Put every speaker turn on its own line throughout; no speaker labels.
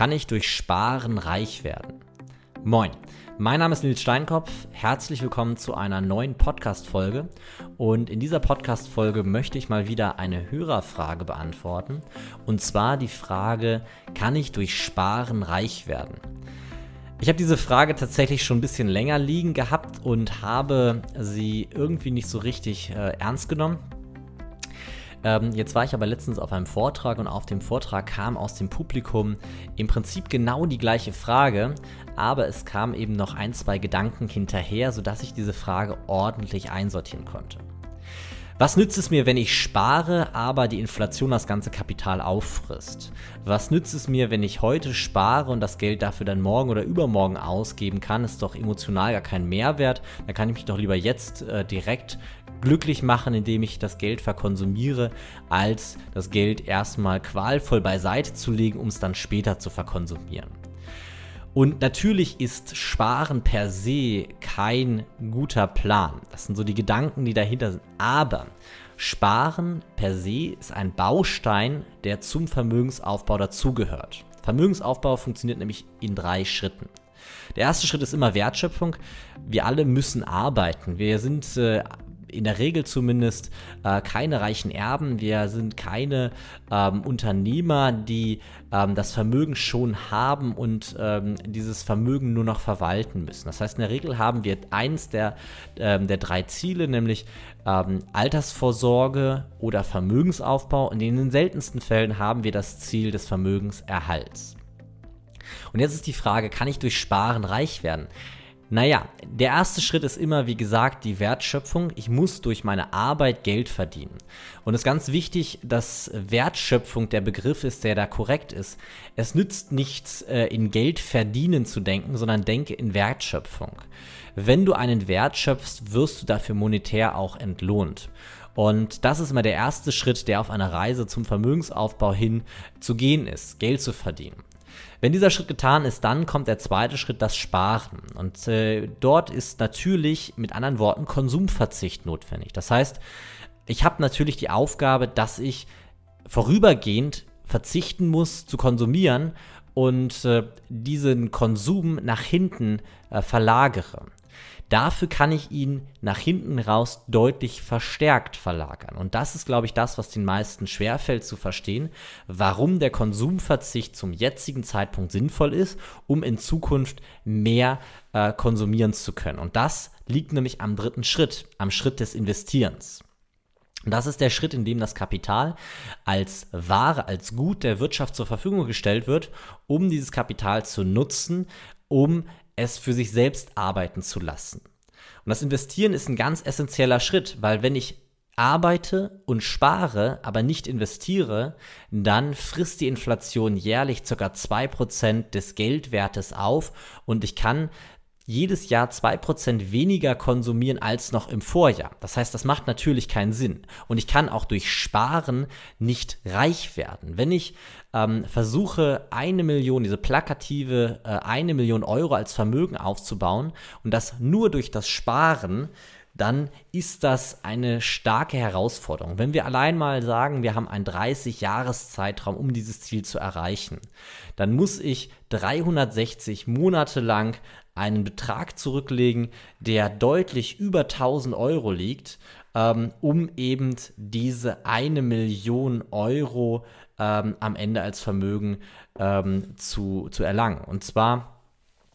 Kann ich durch Sparen reich werden? Moin, mein Name ist Nils Steinkopf. Herzlich willkommen zu einer neuen Podcast-Folge. Und in dieser Podcast-Folge möchte ich mal wieder eine Hörerfrage beantworten. Und zwar die Frage: Kann ich durch Sparen reich werden? Ich habe diese Frage tatsächlich schon ein bisschen länger liegen gehabt und habe sie irgendwie nicht so richtig äh, ernst genommen. Ähm, jetzt war ich aber letztens auf einem Vortrag und auf dem Vortrag kam aus dem Publikum im Prinzip genau die gleiche Frage, aber es kam eben noch ein, zwei Gedanken hinterher, sodass ich diese Frage ordentlich einsortieren konnte. Was nützt es mir, wenn ich spare, aber die Inflation das ganze Kapital auffrisst? Was nützt es mir, wenn ich heute spare und das Geld dafür dann morgen oder übermorgen ausgeben kann? Ist doch emotional gar kein Mehrwert. Da kann ich mich doch lieber jetzt äh, direkt glücklich machen, indem ich das Geld verkonsumiere, als das Geld erstmal qualvoll beiseite zu legen, um es dann später zu verkonsumieren. Und natürlich ist Sparen per se kein guter Plan. Das sind so die Gedanken, die dahinter sind. Aber Sparen per se ist ein Baustein, der zum Vermögensaufbau dazugehört. Vermögensaufbau funktioniert nämlich in drei Schritten. Der erste Schritt ist immer Wertschöpfung. Wir alle müssen arbeiten. Wir sind äh, in der Regel zumindest äh, keine reichen Erben. Wir sind keine ähm, Unternehmer, die ähm, das Vermögen schon haben und ähm, dieses Vermögen nur noch verwalten müssen. Das heißt, in der Regel haben wir eins der, ähm, der drei Ziele, nämlich ähm, Altersvorsorge oder Vermögensaufbau. Und in den seltensten Fällen haben wir das Ziel des Vermögenserhalts. Und jetzt ist die Frage, kann ich durch Sparen reich werden? Naja, der erste Schritt ist immer, wie gesagt, die Wertschöpfung. Ich muss durch meine Arbeit Geld verdienen. Und es ist ganz wichtig, dass Wertschöpfung der Begriff ist, der da korrekt ist. Es nützt nichts, äh, in Geld verdienen zu denken, sondern denke in Wertschöpfung. Wenn du einen Wert schöpfst, wirst du dafür monetär auch entlohnt. Und das ist immer der erste Schritt, der auf einer Reise zum Vermögensaufbau hin zu gehen ist, Geld zu verdienen. Wenn dieser Schritt getan ist, dann kommt der zweite Schritt, das Sparen. Und äh, dort ist natürlich mit anderen Worten Konsumverzicht notwendig. Das heißt, ich habe natürlich die Aufgabe, dass ich vorübergehend verzichten muss zu konsumieren und äh, diesen Konsum nach hinten äh, verlagere. Dafür kann ich ihn nach hinten raus deutlich verstärkt verlagern. Und das ist, glaube ich, das, was den meisten schwerfällt zu verstehen, warum der Konsumverzicht zum jetzigen Zeitpunkt sinnvoll ist, um in Zukunft mehr äh, konsumieren zu können. Und das liegt nämlich am dritten Schritt, am Schritt des Investierens. Und das ist der Schritt, in dem das Kapital als Ware, als Gut der Wirtschaft zur Verfügung gestellt wird, um dieses Kapital zu nutzen, um es für sich selbst arbeiten zu lassen. Und das Investieren ist ein ganz essentieller Schritt, weil wenn ich arbeite und spare, aber nicht investiere, dann frisst die Inflation jährlich ca. 2% des Geldwertes auf und ich kann jedes Jahr 2% weniger konsumieren als noch im Vorjahr. Das heißt, das macht natürlich keinen Sinn. Und ich kann auch durch Sparen nicht reich werden. Wenn ich ähm, versuche, eine Million, diese plakative äh, eine Million Euro als Vermögen aufzubauen und das nur durch das Sparen, dann ist das eine starke Herausforderung. Wenn wir allein mal sagen, wir haben einen 30-Jahres-Zeitraum, um dieses Ziel zu erreichen, dann muss ich 360 Monate lang einen Betrag zurücklegen, der deutlich über 1000 Euro liegt, ähm, um eben diese eine Million Euro ähm, am Ende als Vermögen ähm, zu, zu erlangen. Und zwar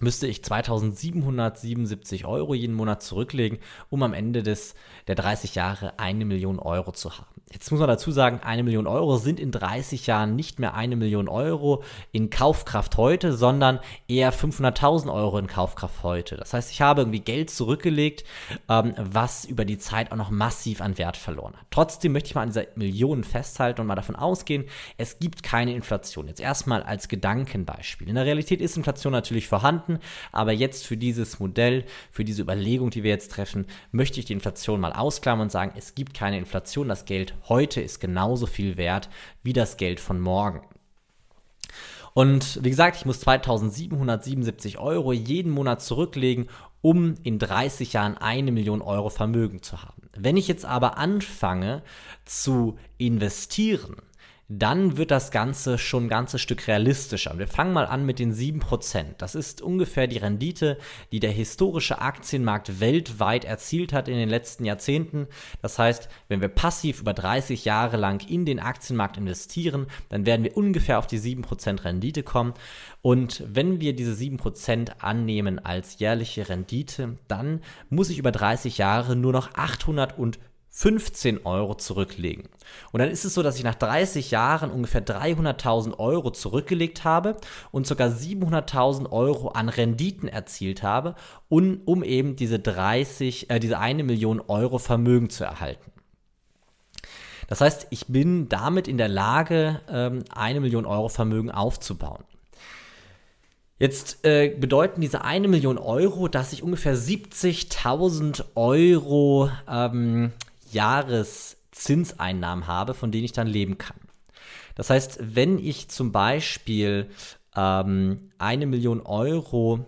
müsste ich 2777 Euro jeden Monat zurücklegen, um am Ende des, der 30 Jahre eine Million Euro zu haben. Jetzt muss man dazu sagen, eine Million Euro sind in 30 Jahren nicht mehr eine Million Euro in Kaufkraft heute, sondern eher 500.000 Euro in Kaufkraft heute. Das heißt, ich habe irgendwie Geld zurückgelegt, ähm, was über die Zeit auch noch massiv an Wert verloren hat. Trotzdem möchte ich mal an dieser Million festhalten und mal davon ausgehen, es gibt keine Inflation. Jetzt erstmal als Gedankenbeispiel. In der Realität ist Inflation natürlich vorhanden, aber jetzt für dieses Modell, für diese Überlegung, die wir jetzt treffen, möchte ich die Inflation mal ausklammern und sagen, es gibt keine Inflation. Das Geld heute ist genauso viel wert wie das Geld von morgen. Und wie gesagt, ich muss 2777 Euro jeden Monat zurücklegen, um in 30 Jahren eine Million Euro Vermögen zu haben. Wenn ich jetzt aber anfange zu investieren, dann wird das Ganze schon ein ganzes Stück realistischer. Wir fangen mal an mit den 7%. Das ist ungefähr die Rendite, die der historische Aktienmarkt weltweit erzielt hat in den letzten Jahrzehnten. Das heißt, wenn wir passiv über 30 Jahre lang in den Aktienmarkt investieren, dann werden wir ungefähr auf die 7% Rendite kommen. Und wenn wir diese 7% annehmen als jährliche Rendite, dann muss ich über 30 Jahre nur noch 800 und 15 Euro zurücklegen. Und dann ist es so, dass ich nach 30 Jahren ungefähr 300.000 Euro zurückgelegt habe und sogar 700.000 Euro an Renditen erzielt habe, um, um eben diese 30, äh, diese eine Million Euro Vermögen zu erhalten. Das heißt, ich bin damit in der Lage, ähm, eine Million Euro Vermögen aufzubauen. Jetzt äh, bedeuten diese eine Million Euro, dass ich ungefähr 70.000 Euro ähm, Jahreszinseinnahmen habe, von denen ich dann leben kann. Das heißt, wenn ich zum Beispiel ähm, eine Million Euro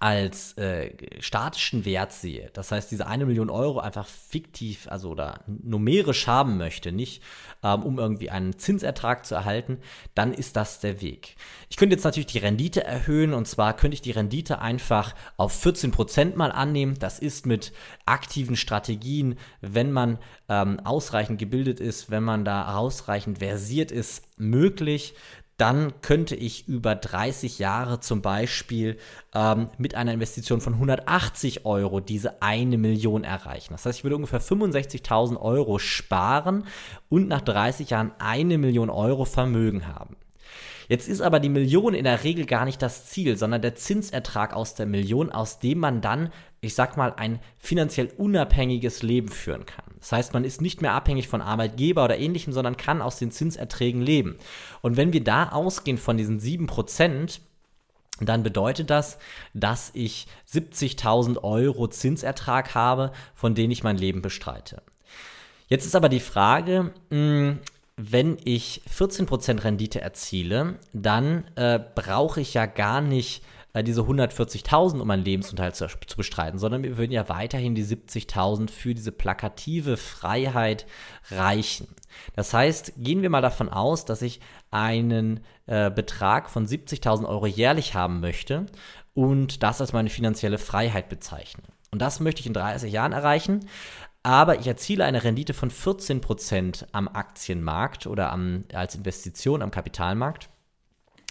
als äh, statischen Wert sehe, das heißt, diese eine Million Euro einfach fiktiv, also oder numerisch haben möchte, nicht ähm, um irgendwie einen Zinsertrag zu erhalten, dann ist das der Weg. Ich könnte jetzt natürlich die Rendite erhöhen und zwar könnte ich die Rendite einfach auf 14% mal annehmen. Das ist mit aktiven Strategien, wenn man ähm, ausreichend gebildet ist, wenn man da ausreichend versiert ist, möglich dann könnte ich über 30 Jahre zum Beispiel ähm, mit einer Investition von 180 Euro diese eine Million erreichen. Das heißt, ich würde ungefähr 65.000 Euro sparen und nach 30 Jahren eine Million Euro Vermögen haben. Jetzt ist aber die Million in der Regel gar nicht das Ziel, sondern der Zinsertrag aus der Million, aus dem man dann, ich sag mal, ein finanziell unabhängiges Leben führen kann. Das heißt, man ist nicht mehr abhängig von Arbeitgeber oder ähnlichem, sondern kann aus den Zinserträgen leben. Und wenn wir da ausgehen von diesen 7%, dann bedeutet das, dass ich 70.000 Euro Zinsertrag habe, von denen ich mein Leben bestreite. Jetzt ist aber die Frage, hm, wenn ich 14% Rendite erziele, dann äh, brauche ich ja gar nicht äh, diese 140.000, um meinen Lebensunterhalt zu, zu, bestreiten, sondern wir würden ja weiterhin die 70.000 für diese plakative Freiheit reichen. Das heißt, gehen wir mal davon aus, dass ich einen äh, Betrag von 70.000 Euro jährlich haben möchte und das als meine finanzielle Freiheit bezeichne. Und das möchte ich in 30 Jahren erreichen aber ich erziele eine Rendite von 14% am Aktienmarkt oder am, als Investition am Kapitalmarkt,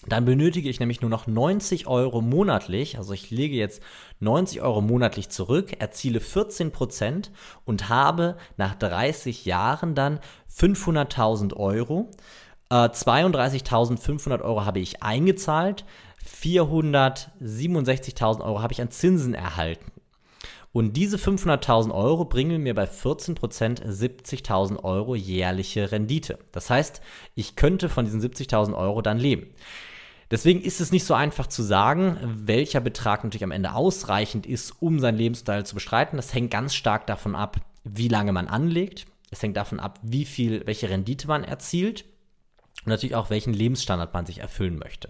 dann benötige ich nämlich nur noch 90 Euro monatlich, also ich lege jetzt 90 Euro monatlich zurück, erziele 14% und habe nach 30 Jahren dann 500.000 Euro. Äh, 32.500 Euro habe ich eingezahlt, 467.000 Euro habe ich an Zinsen erhalten. Und diese 500.000 Euro bringen mir bei 14% 70.000 Euro jährliche Rendite. Das heißt, ich könnte von diesen 70.000 Euro dann leben. Deswegen ist es nicht so einfach zu sagen, welcher Betrag natürlich am Ende ausreichend ist, um seinen Lebensunterhalt zu bestreiten. Das hängt ganz stark davon ab, wie lange man anlegt. Es hängt davon ab, wie viel, welche Rendite man erzielt und natürlich auch, welchen Lebensstandard man sich erfüllen möchte.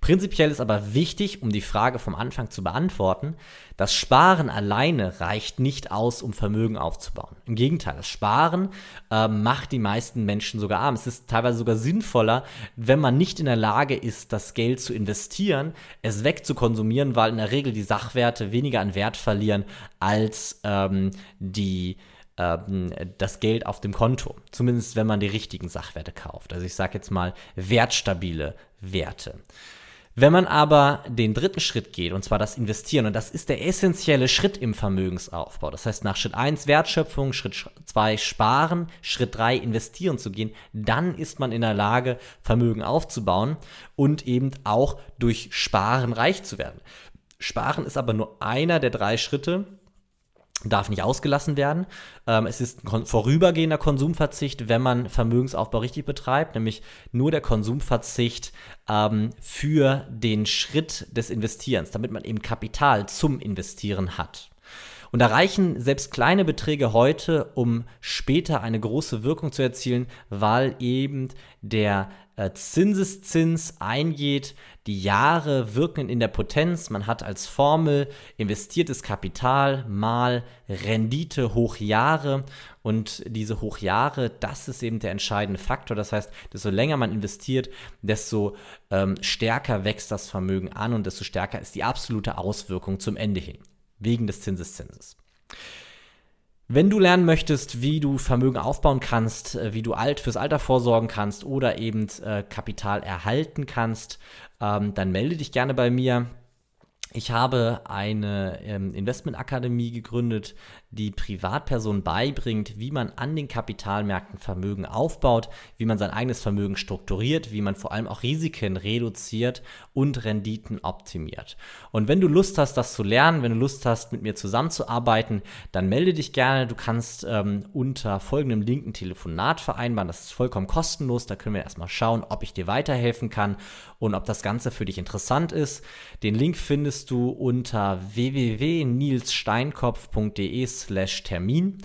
Prinzipiell ist aber wichtig, um die Frage vom Anfang zu beantworten, das Sparen alleine reicht nicht aus, um Vermögen aufzubauen. Im Gegenteil, das Sparen äh, macht die meisten Menschen sogar arm. Es ist teilweise sogar sinnvoller, wenn man nicht in der Lage ist, das Geld zu investieren, es wegzukonsumieren, weil in der Regel die Sachwerte weniger an Wert verlieren als ähm, die ähm, das Geld auf dem Konto. Zumindest wenn man die richtigen Sachwerte kauft. Also ich sage jetzt mal wertstabile Werte. Wenn man aber den dritten Schritt geht, und zwar das Investieren, und das ist der essentielle Schritt im Vermögensaufbau, das heißt nach Schritt 1 Wertschöpfung, Schritt 2 Sparen, Schritt 3 Investieren zu gehen, dann ist man in der Lage, Vermögen aufzubauen und eben auch durch Sparen reich zu werden. Sparen ist aber nur einer der drei Schritte, darf nicht ausgelassen werden. Ähm, es ist ein vorübergehender Konsumverzicht, wenn man Vermögensaufbau richtig betreibt, nämlich nur der Konsumverzicht ähm, für den Schritt des Investierens, damit man eben Kapital zum Investieren hat. Und da reichen selbst kleine Beträge heute, um später eine große Wirkung zu erzielen, weil eben der Zinseszins eingeht. Die Jahre wirken in der Potenz. Man hat als Formel investiertes Kapital mal Rendite hoch Jahre. Und diese Hochjahre, das ist eben der entscheidende Faktor. Das heißt, desto länger man investiert, desto ähm, stärker wächst das Vermögen an und desto stärker ist die absolute Auswirkung zum Ende hin, wegen des Zinseszinses. Wenn du lernen möchtest, wie du Vermögen aufbauen kannst, äh, wie du alt fürs Alter vorsorgen kannst oder eben äh, Kapital erhalten kannst, ähm, dann melde dich gerne bei mir. Ich habe eine ähm, Investmentakademie gegründet, die Privatpersonen beibringt, wie man an den Kapitalmärkten Vermögen aufbaut, wie man sein eigenes Vermögen strukturiert, wie man vor allem auch Risiken reduziert und Renditen optimiert. Und wenn du Lust hast, das zu lernen, wenn du Lust hast, mit mir zusammenzuarbeiten, dann melde dich gerne. Du kannst ähm, unter folgendem Link ein Telefonat vereinbaren. Das ist vollkommen kostenlos. Da können wir erstmal schauen, ob ich dir weiterhelfen kann und ob das Ganze für dich interessant ist. Den Link findest du unter www.nilssteinkopf.de slash Termin.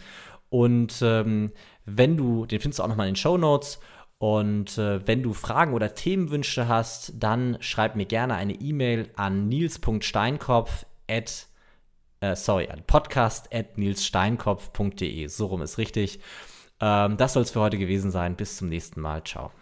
Und ähm, wenn du, den findest du auch nochmal in den Show Notes. Und äh, wenn du Fragen oder Themenwünsche hast, dann schreib mir gerne eine E-Mail an nils.steinkopf at, äh, sorry, an podcast at nilssteinkopf.de. So rum ist richtig. Ähm, das soll es für heute gewesen sein. Bis zum nächsten Mal. Ciao.